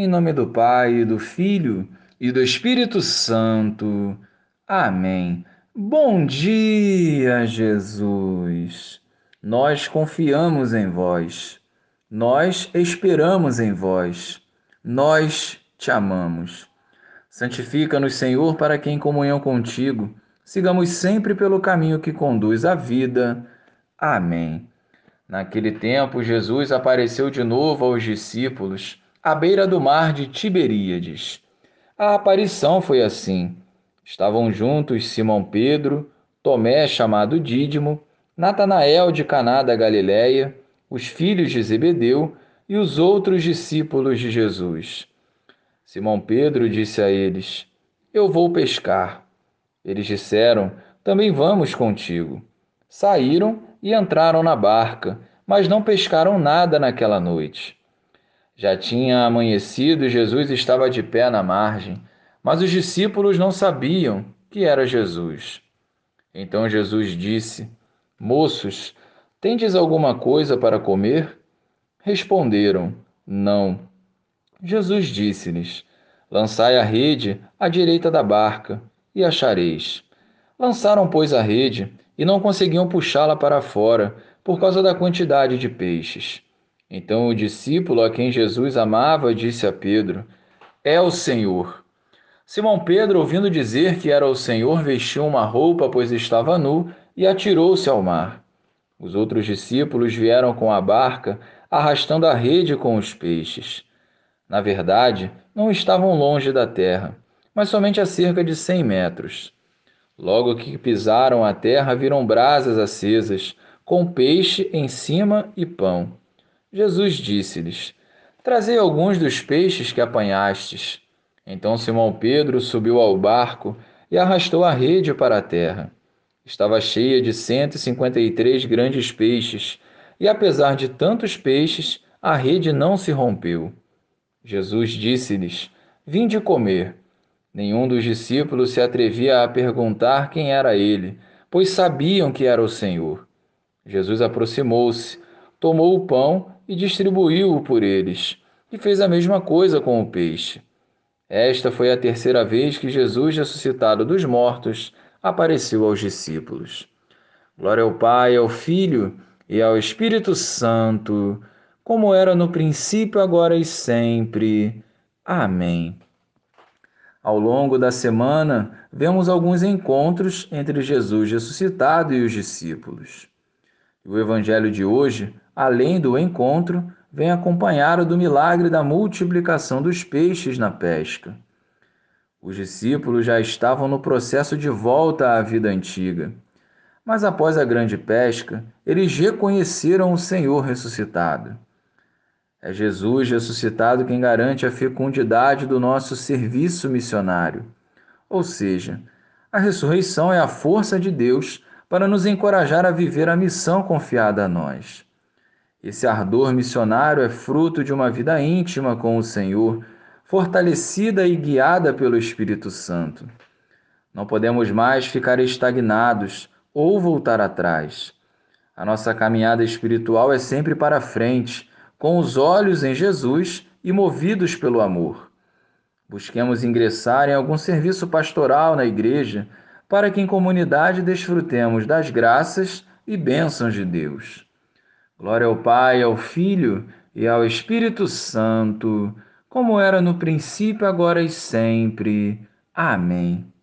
Em nome do Pai, do Filho e do Espírito Santo. Amém. Bom dia, Jesus. Nós confiamos em vós. Nós esperamos em vós. Nós te amamos. Santifica-nos, Senhor, para que em comunhão contigo sigamos sempre pelo caminho que conduz à vida. Amém. Naquele tempo, Jesus apareceu de novo aos discípulos à beira do mar de Tiberíades. A aparição foi assim. Estavam juntos Simão Pedro, Tomé, chamado Dídimo, Natanael de Caná da Galiléia, os filhos de Zebedeu e os outros discípulos de Jesus. Simão Pedro disse a eles: Eu vou pescar. Eles disseram: Também vamos contigo. Saíram e entraram na barca, mas não pescaram nada naquela noite. Já tinha amanhecido e Jesus estava de pé na margem, mas os discípulos não sabiam que era Jesus. Então Jesus disse: Moços, tendes alguma coisa para comer? Responderam: Não. Jesus disse-lhes: Lançai a rede à direita da barca e achareis. Lançaram, pois, a rede e não conseguiam puxá-la para fora por causa da quantidade de peixes. Então o discípulo a quem Jesus amava disse a Pedro: É o Senhor. Simão Pedro, ouvindo dizer que era o Senhor, vestiu uma roupa, pois estava nu, e atirou-se ao mar. Os outros discípulos vieram com a barca, arrastando a rede com os peixes. Na verdade, não estavam longe da terra, mas somente a cerca de cem metros. Logo que pisaram a terra, viram brasas acesas, com peixe em cima e pão. Jesus disse-lhes: Trazei alguns dos peixes que apanhastes. Então Simão Pedro subiu ao barco e arrastou a rede para a terra. Estava cheia de cento e cinquenta e três grandes peixes, e apesar de tantos peixes, a rede não se rompeu. Jesus disse-lhes: Vinde comer. Nenhum dos discípulos se atrevia a perguntar quem era ele, pois sabiam que era o Senhor. Jesus aproximou-se, tomou o pão e distribuiu-o por eles, e fez a mesma coisa com o peixe. Esta foi a terceira vez que Jesus, ressuscitado dos mortos, apareceu aos discípulos. Glória ao Pai, ao Filho e ao Espírito Santo, como era no princípio, agora e sempre. Amém. Ao longo da semana, vemos alguns encontros entre Jesus ressuscitado e os discípulos. O evangelho de hoje além do encontro, vem acompanhado do milagre da multiplicação dos peixes na pesca. Os discípulos já estavam no processo de volta à vida antiga. Mas após a grande pesca, eles reconheceram o Senhor ressuscitado. É Jesus ressuscitado quem garante a fecundidade do nosso serviço missionário. Ou seja, a ressurreição é a força de Deus para nos encorajar a viver a missão confiada a nós. Esse ardor missionário é fruto de uma vida íntima com o Senhor, fortalecida e guiada pelo Espírito Santo. Não podemos mais ficar estagnados ou voltar atrás. A nossa caminhada espiritual é sempre para frente, com os olhos em Jesus e movidos pelo amor. Busquemos ingressar em algum serviço pastoral na igreja, para que em comunidade desfrutemos das graças e bênçãos de Deus. Glória ao Pai, ao Filho e ao Espírito Santo, como era no princípio, agora e sempre. Amém.